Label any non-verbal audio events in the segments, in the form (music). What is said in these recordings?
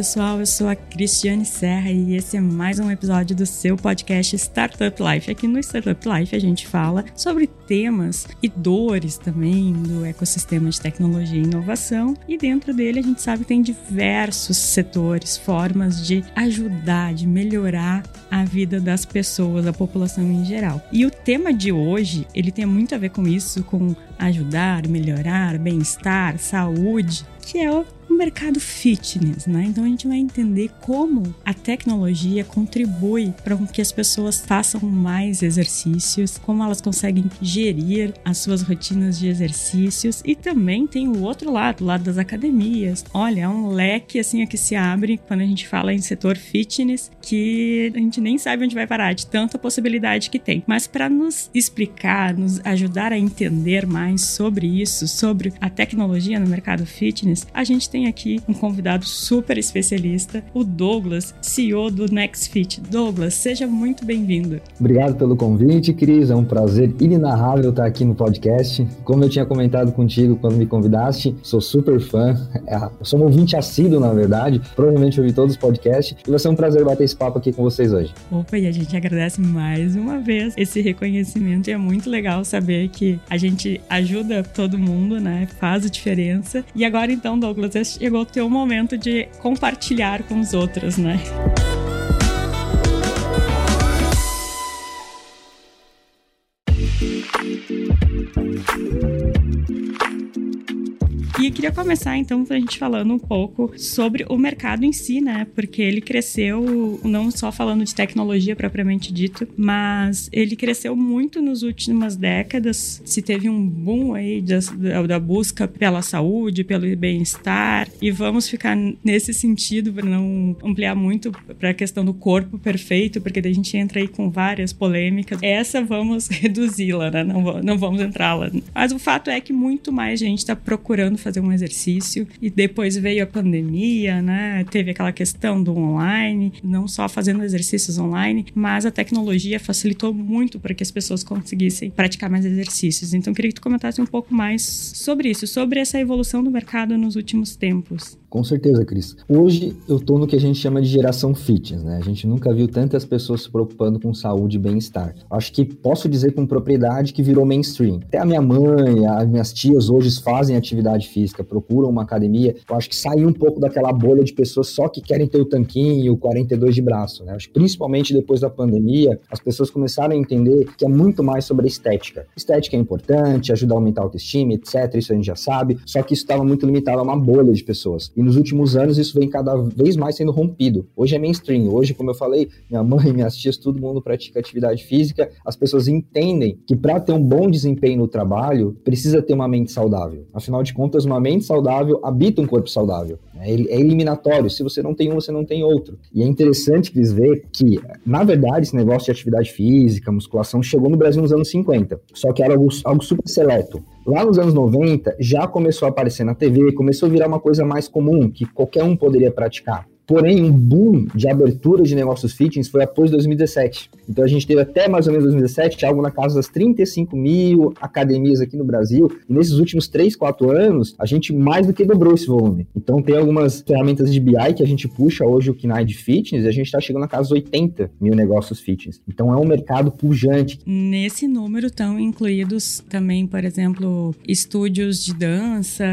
Pessoal, eu sou a Cristiane Serra e esse é mais um episódio do seu podcast Startup Life. Aqui no Startup Life a gente fala sobre temas e dores também do ecossistema de tecnologia e inovação e dentro dele a gente sabe que tem diversos setores, formas de ajudar, de melhorar a vida das pessoas, da população em geral. E o tema de hoje, ele tem muito a ver com isso, com ajudar, melhorar, bem-estar, saúde, que é o mercado fitness, né? Então a gente vai entender como a tecnologia contribui para que as pessoas façam mais exercícios, como elas conseguem gerir as suas rotinas de exercícios e também tem o outro lado, o lado das academias. Olha, é um leque assim que se abre quando a gente fala em setor fitness que a gente nem sabe onde vai parar de tanta possibilidade que tem. Mas para nos explicar, nos ajudar a entender mais sobre isso, sobre a tecnologia no mercado fitness, a gente tem aqui um convidado super especialista, o Douglas, CEO do NextFit. Douglas, seja muito bem-vindo. Obrigado pelo convite, Cris. É um prazer inenarrável estar aqui no podcast. Como eu tinha comentado contigo quando me convidaste, sou super fã. É, eu sou um ouvinte assíduo, na verdade. Provavelmente ouvi todos os podcasts. E vai ser um prazer bater esse papo aqui com vocês hoje. Opa, e a gente agradece mais uma vez esse reconhecimento. E é muito legal saber que a gente ajuda todo mundo, né? Faz a diferença. E agora, então, Douglas, chegou o teu momento de compartilhar com os outros, né? Queria começar então a gente falando um pouco sobre o mercado em si, né? Porque ele cresceu não só falando de tecnologia propriamente dito, mas ele cresceu muito nas últimas décadas. Se teve um boom aí da, da busca pela saúde, pelo bem-estar, e vamos ficar nesse sentido para não ampliar muito para a questão do corpo perfeito, porque daí a gente entra aí com várias polêmicas. Essa vamos (laughs) reduzi-la, né? Não, não vamos entrar lá. Mas o fato é que muito mais gente está procurando fazer fazer um exercício. E depois veio a pandemia, né? Teve aquela questão do online, não só fazendo exercícios online, mas a tecnologia facilitou muito para que as pessoas conseguissem praticar mais exercícios. Então, queria que tu comentasse um pouco mais sobre isso, sobre essa evolução do mercado nos últimos tempos. Com certeza, Cris. Hoje eu estou no que a gente chama de geração fitness, né? A gente nunca viu tantas pessoas se preocupando com saúde e bem-estar. Acho que posso dizer com propriedade que virou mainstream. Até a minha mãe, as minhas tias hoje fazem atividade física, procuram uma academia. Eu acho que saiu um pouco daquela bolha de pessoas só que querem ter o tanquinho, o 42 de braço, né? Acho que principalmente depois da pandemia, as pessoas começaram a entender que é muito mais sobre a estética. Estética é importante, ajuda a aumentar a autoestima, etc. Isso a gente já sabe. Só que isso estava muito limitado a uma bolha de pessoas. E nos últimos anos isso vem cada vez mais sendo rompido. Hoje é mainstream. Hoje, como eu falei, minha mãe, (laughs) minhas tias, todo mundo pratica atividade física. As pessoas entendem que para ter um bom desempenho no trabalho, precisa ter uma mente saudável. Afinal de contas, uma mente saudável habita um corpo saudável. É, é eliminatório. Se você não tem um, você não tem outro. E é interessante, Cris, ver que, na verdade, esse negócio de atividade física, musculação, chegou no Brasil nos anos 50. Só que era algo, algo super seleto. Lá nos anos 90, já começou a aparecer na TV, começou a virar uma coisa mais comum, que qualquer um poderia praticar. Porém, um boom de abertura de negócios fitness foi após 2017. Então a gente teve até mais ou menos 2017 algo na casa das 35 mil academias aqui no Brasil. E nesses últimos 3, 4 anos, a gente mais do que dobrou esse volume. Então tem algumas ferramentas de BI que a gente puxa hoje o KNAI de fitness e a gente está chegando na casa dos 80 mil negócios fitness. Então é um mercado pujante. Nesse número estão incluídos também, por exemplo, estúdios de dança,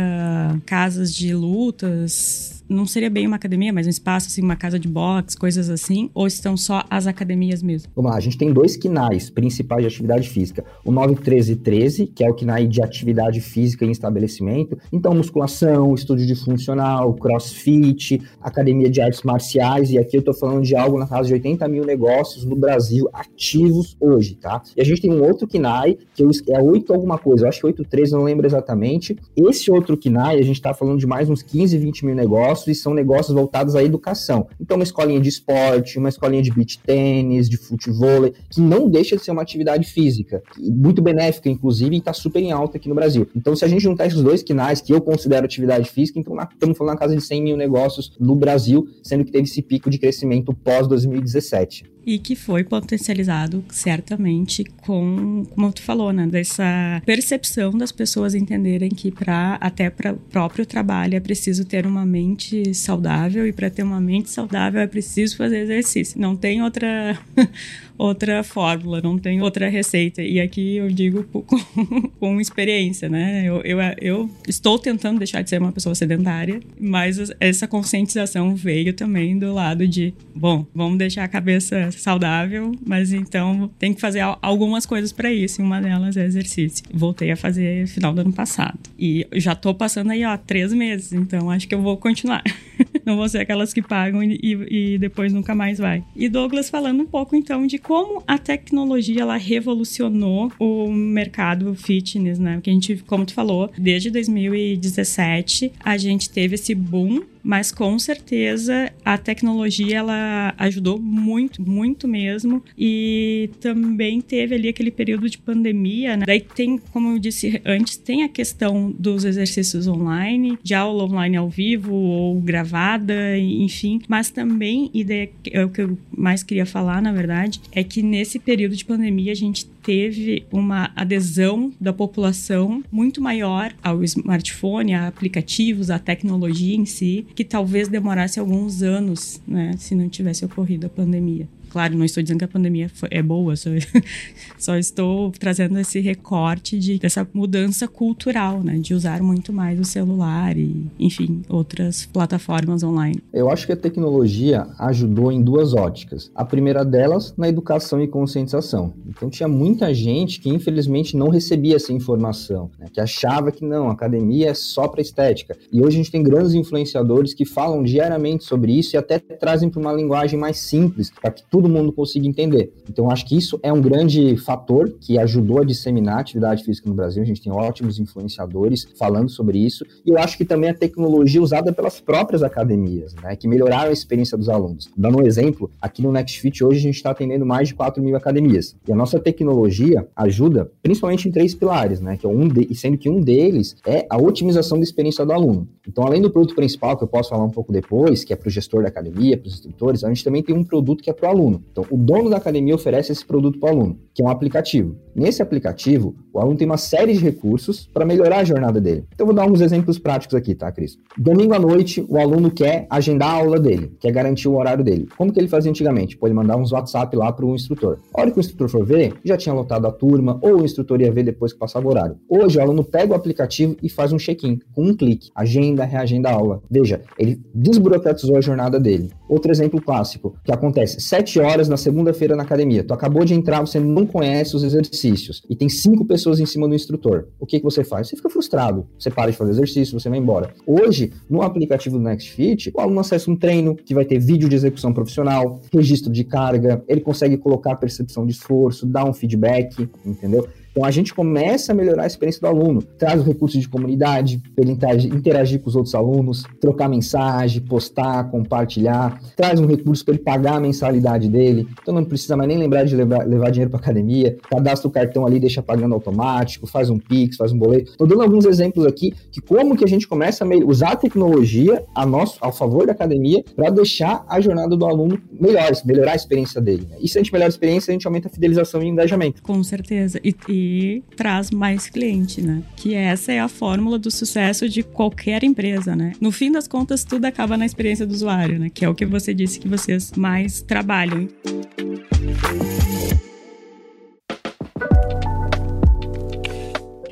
casas de lutas, não seria bem uma academia, mas um espaço, assim, uma casa de boxe, coisas assim? Ou estão só as academias mesmo? Vamos lá, a gente tem dois KINAIs principais de atividade física. O 91313, que é o KINAI de atividade física em estabelecimento. Então, musculação, estúdio de funcional, crossfit, academia de artes marciais. E aqui eu tô falando de algo na casa de 80 mil negócios no Brasil ativos hoje, tá? E a gente tem um outro KINAI, que é 8 alguma coisa, eu acho que 813, não lembro exatamente. Esse outro KINAI, a gente tá falando de mais uns 15, 20 mil negócios negócios e são negócios voltados à educação. Então, uma escolinha de esporte, uma escolinha de beach tênis, de futebol, que não deixa de ser uma atividade física, muito benéfica, inclusive, e está super em alta aqui no Brasil. Então, se a gente juntar esses dois quinais, que eu considero atividade física, então estamos falando na casa de 100 mil negócios no Brasil, sendo que teve esse pico de crescimento pós-2017 e que foi potencializado certamente com, como tu falou, né, dessa percepção das pessoas entenderem que para até para o próprio trabalho é preciso ter uma mente saudável e para ter uma mente saudável é preciso fazer exercício. Não tem outra (laughs) outra fórmula, não tem outra receita. E aqui eu digo com, (laughs) com experiência, né? Eu, eu, eu, estou tentando deixar de ser uma pessoa sedentária, mas essa conscientização veio também do lado de, bom, vamos deixar a cabeça saudável, mas então tem que fazer algumas coisas para isso, e uma delas é exercício. Voltei a fazer final do ano passado. E já tô passando aí, ó, três meses, então acho que eu vou continuar. (laughs) Não vou ser aquelas que pagam e, e depois nunca mais vai. E Douglas falando um pouco então de como a tecnologia ela revolucionou o mercado fitness, né? Porque a gente, como tu falou, desde 2017 a gente teve esse boom mas com certeza a tecnologia ela ajudou muito, muito mesmo e também teve ali aquele período de pandemia, né? Daí tem, como eu disse antes, tem a questão dos exercícios online, de aula online ao vivo ou gravada, enfim, mas também, e é o que eu mais queria falar, na verdade, é que nesse período de pandemia a gente teve uma adesão da população muito maior ao smartphone, a aplicativos, à tecnologia em si, que talvez demorasse alguns anos, né, se não tivesse ocorrido a pandemia. Claro, não estou dizendo que a pandemia é boa, só, (laughs) só estou trazendo esse recorte de, dessa mudança cultural, né? De usar muito mais o celular e, enfim, outras plataformas online. Eu acho que a tecnologia ajudou em duas óticas. A primeira delas, na educação e conscientização. Então, tinha muita gente que, infelizmente, não recebia essa informação, né? que achava que não, academia é só para estética. E hoje a gente tem grandes influenciadores que falam diariamente sobre isso e até trazem para uma linguagem mais simples, para que todo mundo consiga entender. Então, acho que isso é um grande fator que ajudou a disseminar a atividade física no Brasil. A gente tem ótimos influenciadores falando sobre isso. E eu acho que também a tecnologia usada pelas próprias academias, né, que melhoraram a experiência dos alunos. Dando um exemplo, aqui no NextFit hoje a gente está atendendo mais de 4 mil academias. E a nossa tecnologia ajuda principalmente em três pilares, né, que é um de, sendo que um deles é a otimização da experiência do aluno. Então, além do produto principal, que eu posso falar um pouco depois, que é para o gestor da academia, para os instrutores, a gente também tem um produto que é para o aluno aluno. Então, o dono da academia oferece esse produto para o aluno, que é um aplicativo. Nesse aplicativo, o aluno tem uma série de recursos para melhorar a jornada dele. Então, vou dar alguns exemplos práticos aqui, tá, Cris? Domingo à noite, o aluno quer agendar a aula dele, quer garantir o horário dele. Como que ele fazia antigamente? Pô, ele mandava uns WhatsApp lá para o instrutor. A hora que o instrutor for ver, já tinha lotado a turma, ou o instrutor ia ver depois que passava o horário. Hoje, o aluno pega o aplicativo e faz um check-in com um clique. Agenda, reagenda a aula. Veja, ele desburocratizou a jornada dele. Outro exemplo clássico, que acontece 7 horas na segunda-feira na academia. Tu acabou de entrar, você não conhece os exercícios e tem cinco pessoas em cima do instrutor. O que, que você faz? Você fica frustrado. Você para de fazer exercício, você vai embora. Hoje, no aplicativo do NextFit, o aluno acessa um treino que vai ter vídeo de execução profissional, registro de carga, ele consegue colocar percepção de esforço, dar um feedback, entendeu? Então a gente começa a melhorar a experiência do aluno, traz o recurso de comunidade, ele interagir, interagir, com os outros alunos, trocar mensagem, postar, compartilhar, traz um recurso para ele pagar a mensalidade dele, então não precisa mais nem lembrar de levar, levar dinheiro para academia, cadastra o cartão ali, deixa pagando automático, faz um Pix, faz um boleto. Estou dando alguns exemplos aqui de como que a gente começa a usar a tecnologia a nosso, ao favor da academia para deixar a jornada do aluno melhor, melhorar a experiência dele. Né? E se a gente melhora a experiência, a gente aumenta a fidelização e engajamento. Com certeza. e, e traz mais cliente, né? Que essa é a fórmula do sucesso de qualquer empresa, né? No fim das contas, tudo acaba na experiência do usuário, né? Que é o que você disse que vocês mais trabalham.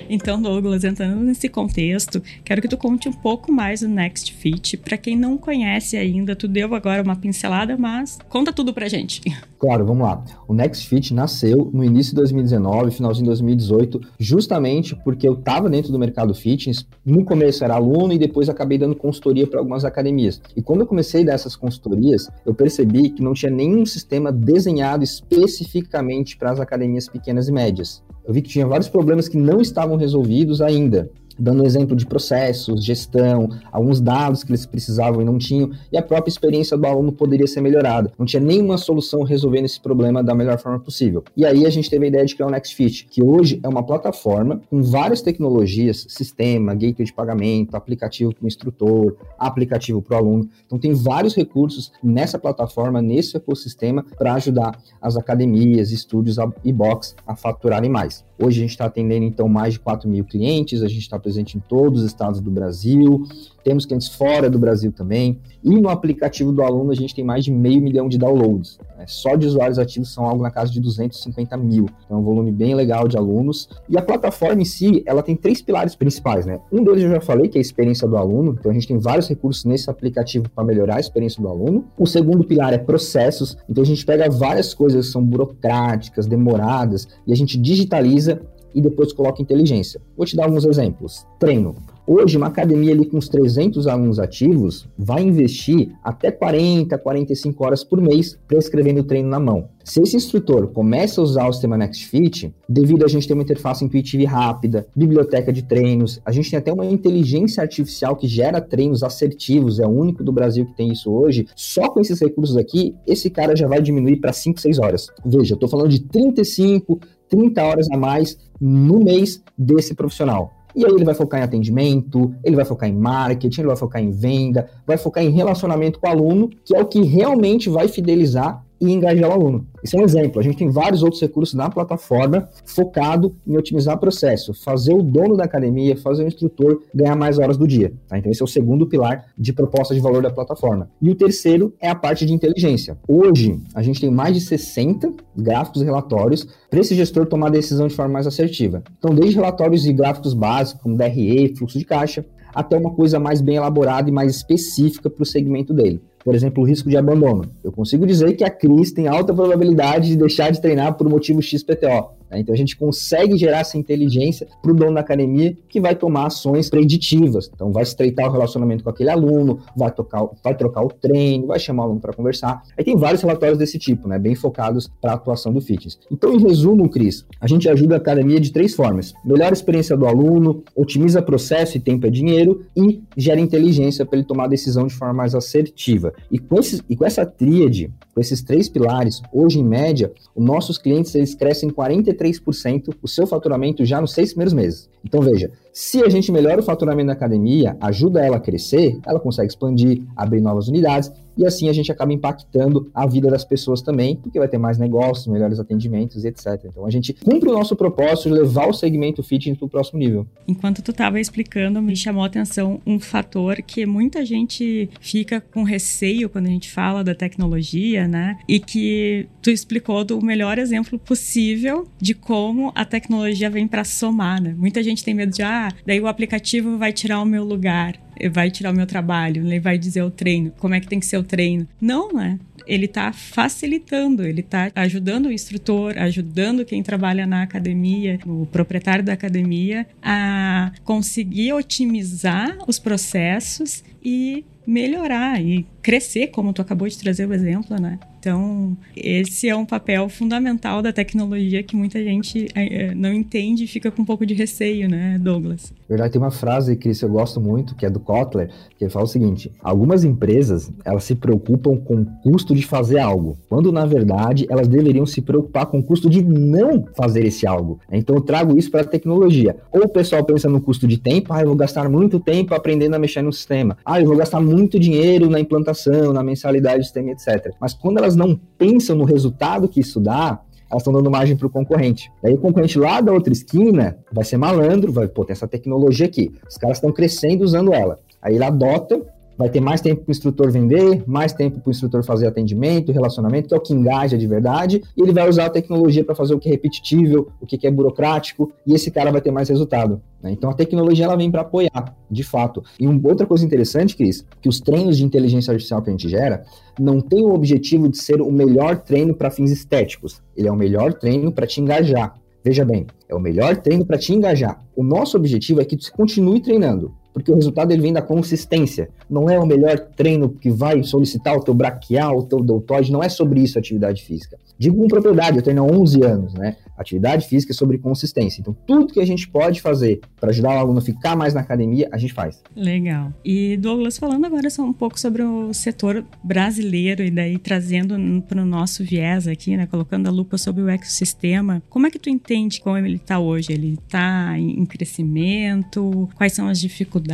Então, Douglas, entrando nesse contexto, quero que tu conte um pouco mais do Next Fit. Para quem não conhece ainda, tu deu agora uma pincelada, mas conta tudo pra gente. (laughs) Claro, vamos lá. O Next Fit nasceu no início de 2019, finalzinho de 2018, justamente porque eu estava dentro do mercado fitness. No começo era aluno e depois acabei dando consultoria para algumas academias. E quando eu comecei dessas consultorias, eu percebi que não tinha nenhum sistema desenhado especificamente para as academias pequenas e médias. Eu vi que tinha vários problemas que não estavam resolvidos ainda. Dando exemplo de processos, gestão, alguns dados que eles precisavam e não tinham, e a própria experiência do aluno poderia ser melhorada. Não tinha nenhuma solução resolvendo esse problema da melhor forma possível. E aí a gente teve a ideia de criar o NextFit, que hoje é uma plataforma com várias tecnologias, sistema, gateway de pagamento, aplicativo para o instrutor, aplicativo para o aluno. Então tem vários recursos nessa plataforma, nesse ecossistema, para ajudar as academias, estúdios e box a faturarem mais. Hoje a gente está atendendo então mais de 4 mil clientes, a gente está presente em todos os estados do Brasil, temos clientes fora do Brasil também, e no aplicativo do aluno a gente tem mais de meio milhão de downloads. Né? Só de usuários ativos são algo na casa de 250 mil, então é um volume bem legal de alunos. E a plataforma em si, ela tem três pilares principais, né? Um deles eu já falei, que é a experiência do aluno, então a gente tem vários recursos nesse aplicativo para melhorar a experiência do aluno. O segundo pilar é processos, então a gente pega várias coisas que são burocráticas, demoradas, e a gente digitaliza e depois coloca inteligência. Vou te dar alguns exemplos. Treino. Hoje, uma academia ali com uns 300 alunos ativos vai investir até 40, 45 horas por mês prescrevendo o treino na mão. Se esse instrutor começa a usar o sistema NextFit, devido a gente ter uma interface intuitiva e rápida, biblioteca de treinos, a gente tem até uma inteligência artificial que gera treinos assertivos, é o único do Brasil que tem isso hoje. Só com esses recursos aqui, esse cara já vai diminuir para 5, 6 horas. Veja, eu estou falando de 35, 30 horas a mais no mês desse profissional. E aí ele vai focar em atendimento, ele vai focar em marketing, ele vai focar em venda, vai focar em relacionamento com o aluno, que é o que realmente vai fidelizar e engajar o aluno. Esse é um exemplo. A gente tem vários outros recursos na plataforma focado em otimizar o processo, fazer o dono da academia, fazer o instrutor ganhar mais horas do dia. Tá? Então, esse é o segundo pilar de proposta de valor da plataforma. E o terceiro é a parte de inteligência. Hoje, a gente tem mais de 60 gráficos e relatórios para esse gestor tomar decisão de forma mais assertiva. Então, desde relatórios e gráficos básicos, como DRE, fluxo de caixa, até uma coisa mais bem elaborada e mais específica para o segmento dele por exemplo, o risco de abandono. Eu consigo dizer que a Cris tem alta probabilidade de deixar de treinar por motivo XPTO. Né? Então a gente consegue gerar essa inteligência para o dono da academia que vai tomar ações preditivas. Então vai estreitar o relacionamento com aquele aluno, vai, tocar, vai trocar o treino, vai chamar o aluno para conversar. Aí tem vários relatórios desse tipo, né? bem focados para a atuação do fitness. Então, em resumo, Cris, a gente ajuda a academia de três formas: melhora a experiência do aluno, otimiza processo e tempo é dinheiro e gera inteligência para ele tomar decisão de forma mais assertiva. E com, esses, e com essa tríade, com esses três pilares, hoje em média, os nossos clientes eles crescem 43% o seu faturamento já nos seis primeiros meses. Então veja, se a gente melhora o faturamento da academia, ajuda ela a crescer, ela consegue expandir, abrir novas unidades e assim a gente acaba impactando a vida das pessoas também, porque vai ter mais negócios, melhores atendimentos e etc. Então a gente cumpre o nosso propósito de levar o segmento fitness para o próximo nível. Enquanto tu estava explicando, me chamou a atenção um fator que muita gente fica com receio quando a gente fala da tecnologia, né? E que tu explicou do melhor exemplo possível de como a tecnologia vem para somar, né? Muita gente tem medo de, ah, daí o aplicativo vai tirar o meu lugar vai tirar o meu trabalho, ele vai dizer o treino, como é que tem que ser o treino. Não, né? Ele está facilitando, ele está ajudando o instrutor, ajudando quem trabalha na academia, o proprietário da academia, a conseguir otimizar os processos e melhorar e crescer, como tu acabou de trazer o exemplo, né? Então, esse é um papel fundamental da tecnologia que muita gente é, não entende e fica com um pouco de receio, né, Douglas? Verdade, tem uma frase, Cris, eu gosto muito, que é do Kotler, que ele fala o seguinte: algumas empresas, elas se preocupam com o custo de fazer algo, quando na verdade elas deveriam se preocupar com o custo de não fazer esse algo. Então eu trago isso para a tecnologia. Ou o pessoal pensa no custo de tempo, ah, eu vou gastar muito tempo aprendendo a mexer no sistema. Ah, eu vou gastar muito dinheiro na implantação, na mensalidade do sistema, etc. Mas quando elas não pensam no resultado que isso dá, elas estão dando margem para o concorrente. Aí o concorrente lá da outra esquina vai ser malandro, vai, pô, tem essa tecnologia aqui. Os caras estão crescendo usando ela. Aí ele adota vai ter mais tempo para o instrutor vender, mais tempo para o instrutor fazer atendimento, relacionamento, que é o que engaja de verdade, e ele vai usar a tecnologia para fazer o que é repetível, o que é burocrático, e esse cara vai ter mais resultado. Né? Então a tecnologia ela vem para apoiar, de fato. E uma outra coisa interessante, Cris, que os treinos de inteligência artificial que a gente gera não tem o objetivo de ser o melhor treino para fins estéticos, ele é o melhor treino para te engajar. Veja bem, é o melhor treino para te engajar. O nosso objetivo é que tu continue treinando porque o resultado ele vem da consistência. Não é o melhor treino que vai solicitar o teu braquial, o teu deltoide, não é sobre isso a atividade física. Digo com propriedade, eu treino há 11 anos, né? atividade física e sobre consistência. Então, tudo que a gente pode fazer para ajudar o aluno a ficar mais na academia, a gente faz. Legal. E Douglas, falando agora só um pouco sobre o setor brasileiro e daí trazendo para o nosso viés aqui, né, colocando a lupa sobre o ecossistema, como é que tu entende como ele está hoje? Ele está em crescimento? Quais são as dificuldades?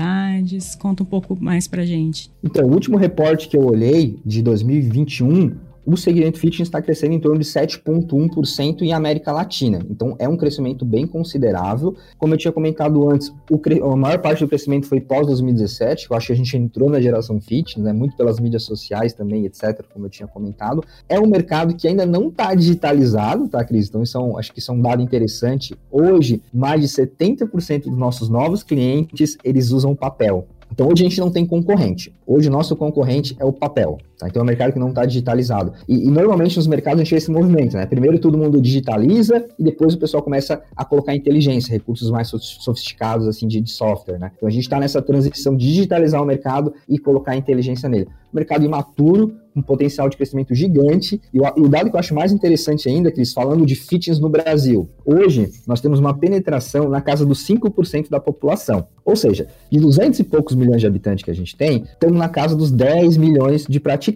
Conta um pouco mais para gente. Então, o último reporte que eu olhei de 2021 o segmento fitness está crescendo em torno de 7,1% em América Latina. Então, é um crescimento bem considerável. Como eu tinha comentado antes, a maior parte do crescimento foi pós-2017, eu acho que a gente entrou na geração fitness, né, muito pelas mídias sociais também, etc., como eu tinha comentado. É um mercado que ainda não está digitalizado, tá, Cris? Então, isso é um, acho que isso é um dado interessante. Hoje, mais de 70% dos nossos novos clientes, eles usam papel. Então hoje a gente não tem concorrente. Hoje o nosso concorrente é o papel. Tá? Então é um mercado que não está digitalizado. E, e, normalmente nos mercados a gente vê esse movimento, né? Primeiro todo mundo digitaliza e depois o pessoal começa a colocar inteligência, recursos mais sofisticados assim de, de software, né? Então a gente está nessa transição de digitalizar o mercado e colocar inteligência nele. Mercado imaturo, um potencial de crescimento gigante. E o, e o, dado que eu acho mais interessante ainda, Cris, falando de fitness no Brasil. Hoje, nós temos uma penetração na casa dos 5% da população. Ou seja, de 200 e poucos milhões de habitantes que a gente tem, estamos na casa dos 10 milhões de praticantes.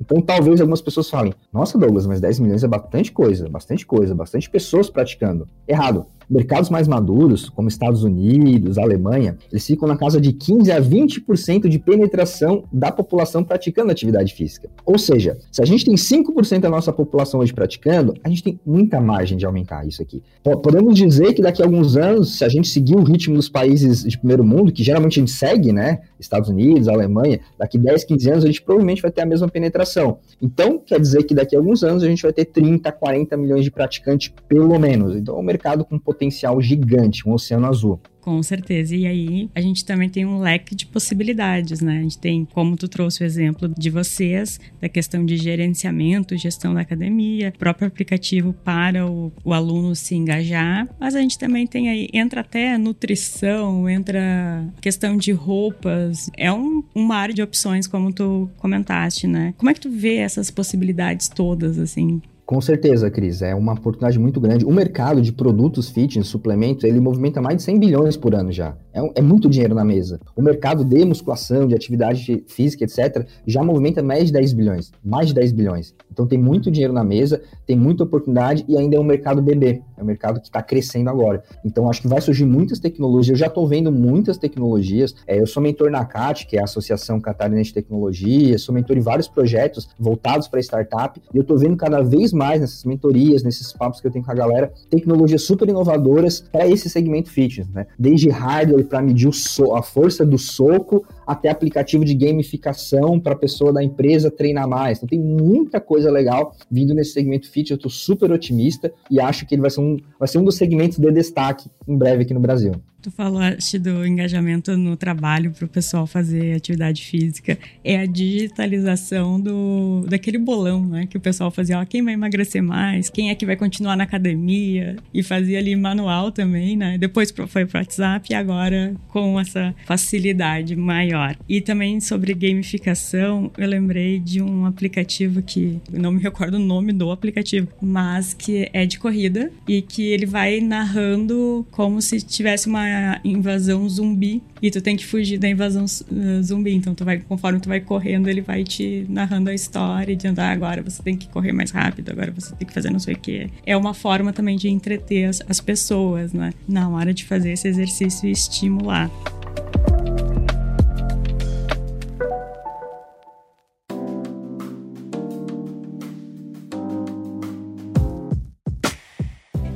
Então, talvez algumas pessoas falem: Nossa, Douglas, mas 10 milhões é bastante coisa, bastante coisa, bastante pessoas praticando. Errado. Mercados mais maduros, como Estados Unidos, Alemanha, eles ficam na casa de 15 a 20% de penetração da população praticando atividade física. Ou seja, se a gente tem 5% da nossa população hoje praticando, a gente tem muita margem de aumentar isso aqui. Podemos dizer que daqui a alguns anos, se a gente seguir o ritmo dos países de primeiro mundo, que geralmente a gente segue, né? Estados Unidos, Alemanha, daqui 10, 15 anos a gente provavelmente vai ter a mesma penetração. Então, quer dizer que daqui a alguns anos a gente vai ter 30, 40 milhões de praticantes, pelo menos. Então, é um mercado com potencial potencial gigante, um oceano azul. Com certeza. E aí a gente também tem um leque de possibilidades, né? A gente tem, como tu trouxe o exemplo de vocês, da questão de gerenciamento, gestão da academia, próprio aplicativo para o, o aluno se engajar. Mas a gente também tem aí, entra até nutrição, entra questão de roupas. É um, uma área de opções, como tu comentaste, né? Como é que tu vê essas possibilidades todas, assim? Com certeza, Cris, é uma oportunidade muito grande. O mercado de produtos fitness, suplementos, ele movimenta mais de 100 bilhões por ano já. É, é, muito dinheiro na mesa. O mercado de musculação, de atividade física, etc., já movimenta mais de 10 bilhões. Mais de 10 bilhões. Então tem muito dinheiro na mesa, tem muita oportunidade e ainda é um mercado bebê. É um mercado que está crescendo agora. Então acho que vai surgir muitas tecnologias. Eu já estou vendo muitas tecnologias. É, eu sou mentor na CAT, que é a Associação Catarinense de Tecnologia, sou mentor em vários projetos voltados para startup. E eu estou vendo cada vez mais nessas mentorias, nesses papos que eu tenho com a galera, tecnologias super inovadoras para esse segmento fitness, né? Desde hardware para medir so a força do soco até aplicativo de gamificação para a pessoa da empresa treinar mais. Então tem muita coisa legal vindo nesse segmento fitness. Eu estou super otimista e acho que ele vai ser um, vai ser um dos segmentos de destaque em breve aqui no Brasil. Tu falaste do engajamento no trabalho para o pessoal fazer atividade física. É a digitalização do, daquele bolão, né? Que o pessoal fazia, ó, quem vai emagrecer mais? Quem é que vai continuar na academia? E fazia ali manual também, né? Depois foi para WhatsApp e agora com essa facilidade maior. E também sobre gamificação, eu lembrei de um aplicativo que não me recordo o nome do aplicativo, mas que é de corrida e que ele vai narrando como se tivesse uma invasão zumbi e tu tem que fugir da invasão uh, zumbi. Então, tu vai, conforme tu vai correndo, ele vai te narrando a história, dizendo, ah, agora você tem que correr mais rápido, agora você tem que fazer não sei o quê. É uma forma também de entreter as, as pessoas, né? Na hora de fazer esse exercício e estimular.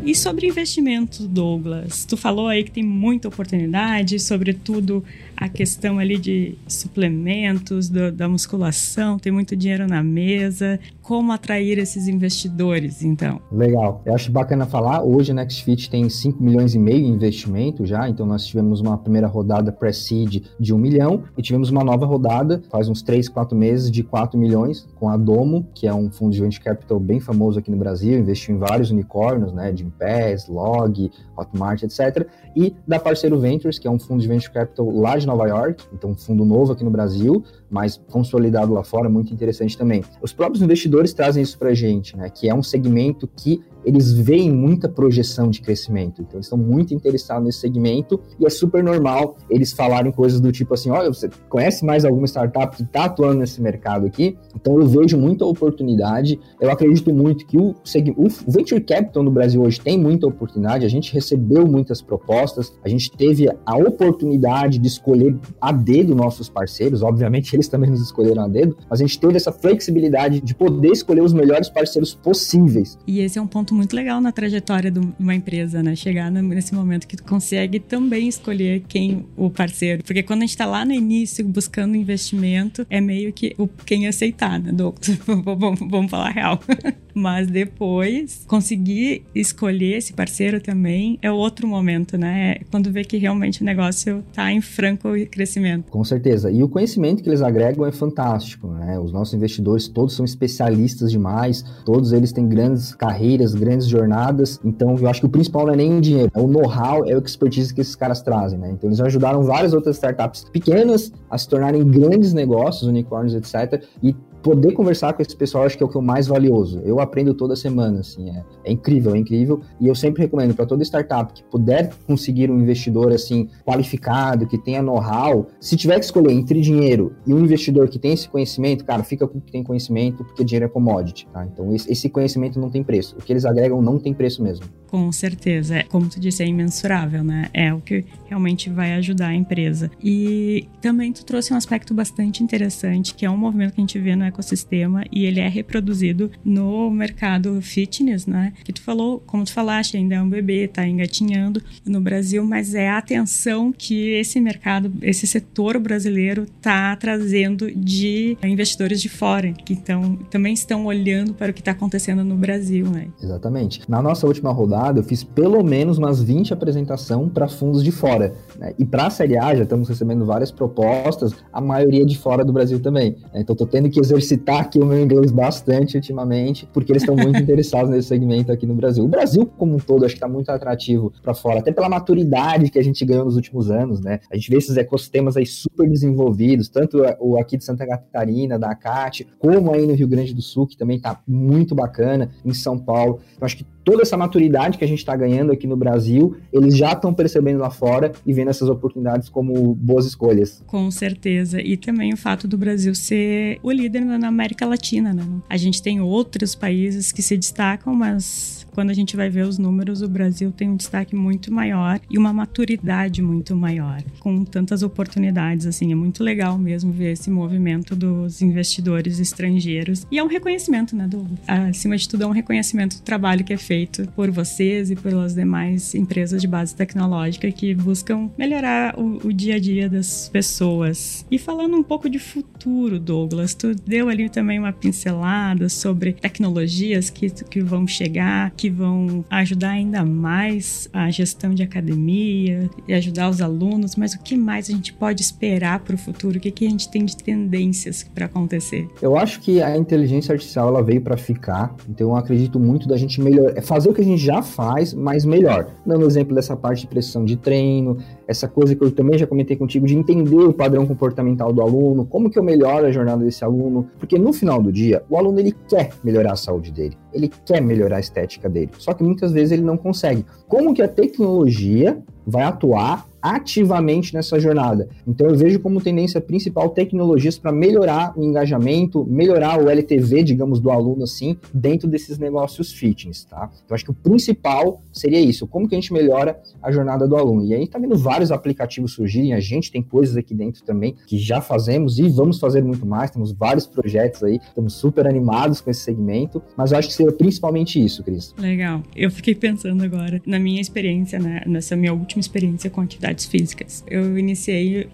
E sobre investimento, Douglas? Tu falou aí que tem muita oportunidade, sobretudo a questão ali de suplementos, do, da musculação, tem muito dinheiro na mesa. Como atrair esses investidores, então? Legal. Eu acho bacana falar. Hoje a NextFit tem 5 milhões e meio em investimento já, então nós tivemos uma primeira rodada pre-seed de 1 milhão e tivemos uma nova rodada, faz uns 3, 4 meses, de 4 milhões com a Domo, que é um fundo de venture capital bem famoso aqui no Brasil, investiu em vários unicórnios, né, de Pass, Log, Hotmart, etc. E da Parceiro Ventures, que é um fundo de venture capital lá de Nova York, então um fundo novo aqui no Brasil, mas consolidado lá fora, muito interessante também. Os próprios investidores trazem isso para a gente, né? Que é um segmento que eles veem muita projeção de crescimento. Então, eles estão muito interessados nesse segmento e é super normal eles falarem coisas do tipo assim: olha, você conhece mais alguma startup que está atuando nesse mercado aqui? Então, eu vejo muita oportunidade. Eu acredito muito que o, o Venture Capital no Brasil hoje tem muita oportunidade. A gente recebeu muitas propostas, a gente teve a oportunidade de escolher a dedo nossos parceiros. Obviamente, eles também nos escolheram a dedo, mas a gente teve essa flexibilidade de poder escolher os melhores parceiros possíveis. E esse é um ponto muito legal na trajetória de uma empresa, né? Chegar nesse momento que tu consegue também escolher quem o parceiro. Porque quando a gente está lá no início buscando investimento, é meio que o quem aceitar, né? Do, (laughs) vamos falar real. (laughs) Mas depois, conseguir escolher esse parceiro também é outro momento, né? É quando vê que realmente o negócio está em franco crescimento. Com certeza. E o conhecimento que eles agregam é fantástico, né? Os nossos investidores todos são especialistas demais, todos eles têm grandes carreiras, grandes jornadas. Então, eu acho que o principal não é nem o dinheiro, é o know-how, é o expertise que esses caras trazem, né? Então, eles ajudaram várias outras startups pequenas a se tornarem grandes negócios, unicórnios, etc. E poder conversar com esse pessoal acho que é o que é o mais valioso. Eu aprendo toda semana, assim, é, é incrível, é incrível. E eu sempre recomendo para toda startup que puder conseguir um investidor assim qualificado, que tenha know-how, se tiver que escolher entre dinheiro e um investidor que tem esse conhecimento, cara, fica com o que tem conhecimento, porque dinheiro é commodity, tá? Então esse, conhecimento não tem preço. O que eles agregam não tem preço mesmo. Com certeza, é, como tu disse, é imensurável, né? É o que realmente vai ajudar a empresa. E também tu trouxe um aspecto bastante interessante, que é um movimento que a gente vê no ecossistema e ele é reproduzido no mercado fitness, né? Que tu falou, como tu falaste, ainda é um bebê, tá engatinhando no Brasil, mas é a atenção que esse mercado, esse setor brasileiro tá trazendo de investidores de fora, que então também estão olhando para o que está acontecendo no Brasil, né? Exatamente. Na nossa última rodada, eu fiz pelo menos umas 20 apresentações para fundos de fora. Né? E para a Série A, já estamos recebendo várias propostas, a maioria de fora do Brasil também. Né? Então, estou tendo que exercer exercitar aqui o meu inglês bastante ultimamente, porque eles estão muito (laughs) interessados nesse segmento aqui no Brasil. O Brasil, como um todo, acho que está muito atrativo para fora, até pela maturidade que a gente ganhou nos últimos anos, né? A gente vê esses ecossistemas aí super desenvolvidos, tanto o aqui de Santa Catarina, da CAT, como aí no Rio Grande do Sul, que também está muito bacana, em São Paulo. Então, acho que toda essa maturidade que a gente está ganhando aqui no Brasil, eles já estão percebendo lá fora e vendo essas oportunidades como boas escolhas. Com certeza. E também o fato do Brasil ser o líder na América Latina, né? A gente tem outros países que se destacam, mas quando a gente vai ver os números, o Brasil tem um destaque muito maior e uma maturidade muito maior, com tantas oportunidades, assim, é muito legal mesmo ver esse movimento dos investidores estrangeiros. E é um reconhecimento, né, do, acima de tudo, é um reconhecimento do trabalho que é feito por vocês e pelas demais empresas de base tecnológica que buscam melhorar o, o dia a dia das pessoas. E falando um pouco de futuro, Douglas, tu deu ali também uma pincelada sobre tecnologias que, que vão chegar, que vão ajudar ainda mais a gestão de academia e ajudar os alunos, mas o que mais a gente pode esperar para o futuro? O que, que a gente tem de tendências para acontecer? Eu acho que a inteligência artificial ela veio para ficar, então eu acredito muito da gente melhor, é fazer o que a gente já faz, mas melhor. Dando exemplo dessa parte de pressão de treino, essa coisa que eu também já comentei contigo de entender o padrão comportamental do aluno, como que eu melhoro a jornada desse aluno, porque no final do dia, o aluno ele quer melhorar a saúde dele, ele quer melhorar a estética dele, só que muitas vezes ele não consegue. Como que a tecnologia vai atuar ativamente nessa jornada. Então eu vejo como tendência principal tecnologias para melhorar o engajamento, melhorar o LTV, digamos, do aluno assim, dentro desses negócios fitness, tá? Então acho que o principal seria isso, como que a gente melhora a jornada do aluno. E aí tá vendo vários aplicativos surgirem, a gente tem coisas aqui dentro também que já fazemos e vamos fazer muito mais, temos vários projetos aí, estamos super animados com esse segmento, mas eu acho que seria principalmente isso, Cris. Legal. Eu fiquei pensando agora na minha experiência, né, nessa minha última experiência com atividade atividades físicas. Eu iniciei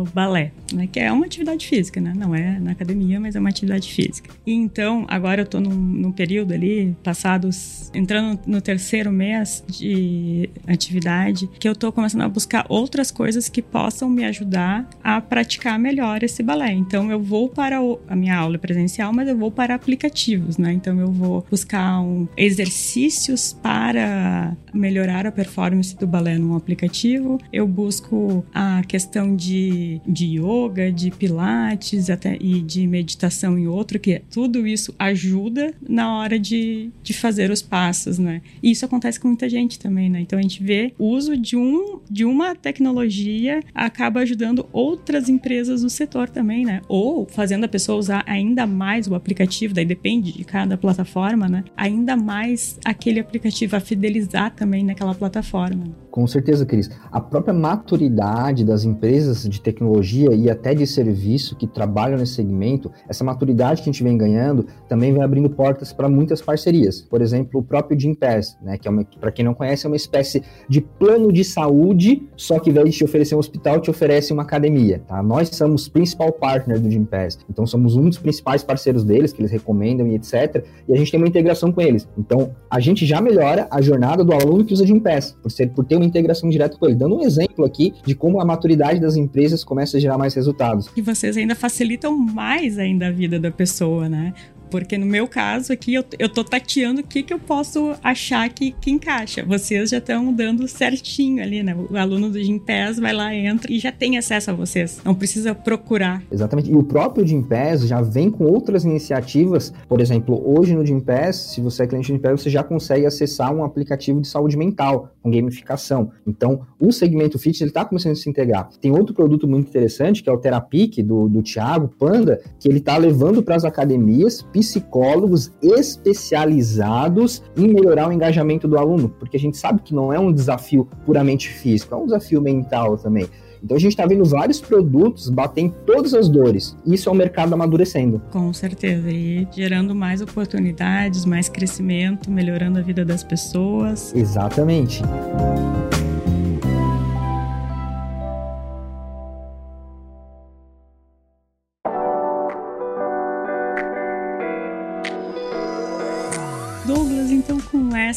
o balé, né, que é uma atividade física, né? Não é na academia, mas é uma atividade física. E então, agora eu tô num, num período ali, passados, entrando no terceiro mês de atividade, que eu tô começando a buscar outras coisas que possam me ajudar a praticar melhor esse balé. Então, eu vou para o, a minha aula presencial, mas eu vou para aplicativos, né? Então, eu vou buscar um, exercícios para melhorar a performance do balé num, aplicativo, eu busco a questão de, de yoga, de pilates até, e de meditação em outro, que tudo isso ajuda na hora de, de fazer os passos, né? E isso acontece com muita gente também, né? Então a gente vê o uso de, um, de uma tecnologia acaba ajudando outras empresas do setor também, né? Ou fazendo a pessoa usar ainda mais o aplicativo, daí depende de cada plataforma, né? Ainda mais aquele aplicativo a fidelizar também naquela plataforma. Com certeza, Cris. A própria maturidade das empresas de tecnologia e até de serviço que trabalham nesse segmento, essa maturidade que a gente vem ganhando, também vem abrindo portas para muitas parcerias. Por exemplo, o próprio Gympass, né, que é para quem não conhece, é uma espécie de plano de saúde, só que ao invés de te oferecer um hospital, te oferece uma academia. Tá? Nós somos principal partner do Gympass, então somos um dos principais parceiros deles, que eles recomendam e etc. E a gente tem uma integração com eles. Então, a gente já melhora a jornada do aluno que usa Gympass, por, ser, por ter uma integração direta com ele. Dando um exemplo aqui de como a maturidade das empresas começa a gerar mais resultados. E vocês ainda facilitam mais ainda a vida da pessoa, né? Porque no meu caso aqui, eu, eu tô tateando o que, que eu posso achar que, que encaixa. Vocês já estão dando certinho ali, né? O aluno do Gimpass vai lá, entra e já tem acesso a vocês. Não precisa procurar. Exatamente. E o próprio Gimpass já vem com outras iniciativas. Por exemplo, hoje no Gimpass, se você é cliente do Gimpass, você já consegue acessar um aplicativo de saúde mental, com gamificação. Então, o segmento fitness ele está começando a se integrar. Tem outro produto muito interessante, que é o Terapic, do, do Thiago Panda, que ele está levando para as academias psicólogos especializados em melhorar o engajamento do aluno, porque a gente sabe que não é um desafio puramente físico, é um desafio mental também. Então a gente está vendo vários produtos bater em todas as dores. Isso é o mercado amadurecendo. Com certeza. E gerando mais oportunidades, mais crescimento, melhorando a vida das pessoas. Exatamente.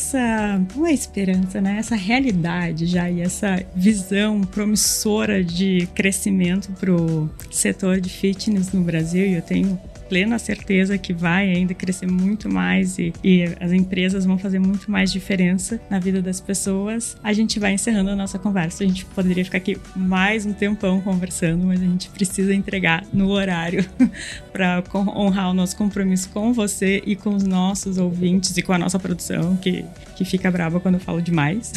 Essa uma esperança, né? Essa realidade já e essa visão promissora de crescimento para o setor de fitness no Brasil. E eu tenho plena certeza que vai ainda crescer muito mais e, e, as empresas vão fazer muito mais diferença na vida das pessoas, a gente vai encerrando a nossa conversa. A gente poderia ficar aqui mais um tempão conversando, mas a gente precisa entregar no horário (laughs) para honrar o nosso compromisso com você e com os nossos ouvintes e com a nossa produção, que, que fica brava quando eu falo demais.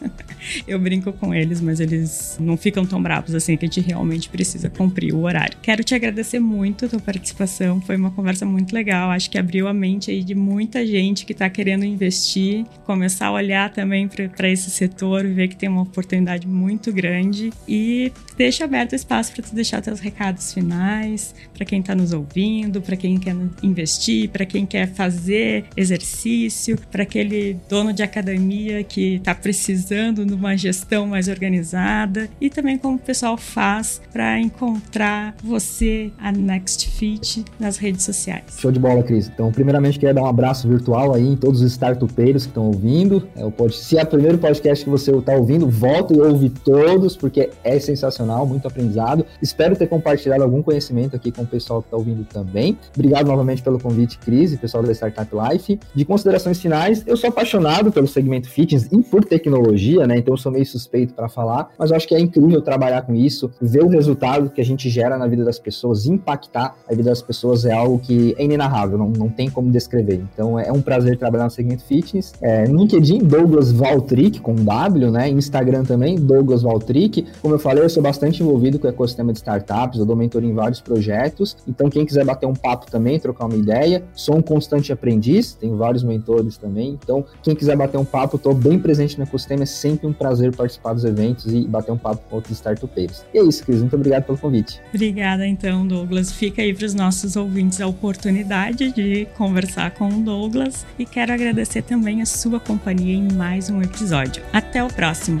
(laughs) eu brinco com eles, mas eles não ficam tão bravos assim que a gente realmente precisa cumprir o horário. Quero te agradecer muito a tua participação, foi uma conversa muito legal, acho que abriu a mente aí de muita gente que está querendo investir, começar a olhar também para esse setor, ver que tem uma oportunidade muito grande e deixa aberto o espaço para tu deixar teus recados finais, para quem está nos ouvindo, para quem quer investir, para quem quer fazer exercício, para aquele dono de academia que está precisando de uma gestão mais organizada e também como o pessoal faz para encontrar você, a Next Fit, nas redes sociais. Show de bola, Cris. Então, primeiramente, queria dar um abraço virtual aí em todos os startupeiros que estão ouvindo. É o. Se é o primeiro podcast que você está ouvindo, volta e ouve todos, porque é sensacional, muito aprendizado. Espero ter compartilhado algum conhecimento aqui com o pessoal que está ouvindo também. Obrigado novamente pelo convite, Cris, e pessoal da Startup Life. De considerações finais, eu sou apaixonado pelo segmento fitness e por tecnologia, né? Então eu sou meio suspeito para falar, mas eu acho que é incrível trabalhar com isso, ver o resultado que a gente gera na vida das pessoas, impactar a vida das pessoas é algo que é inenarrável, não, não tem como descrever. Então é um prazer trabalhar no segmento fitness. É, LinkedIn, Douglas Valtric, com W, né? Instagram também, Douglas Valtric. Como eu falei, eu sou bastante envolvido com o ecossistema de startups, eu dou mentoria em vários projetos. Então, quem quiser bater um papo também, trocar uma ideia, sou um constante aprendiz, tenho vários mentores também. Então, quem quiser bater um papo, estou bem presente no ecossistema, é sempre um prazer participar dos eventos e bater um papo com outros startupeiros. E é isso, Cris, muito obrigado pelo convite. Obrigada, então, Douglas. Fica aí para os nossos ouvintes a oportunidade de conversar com o Douglas e quero agradecer também a sua companhia em mais um episódio. Até o próximo!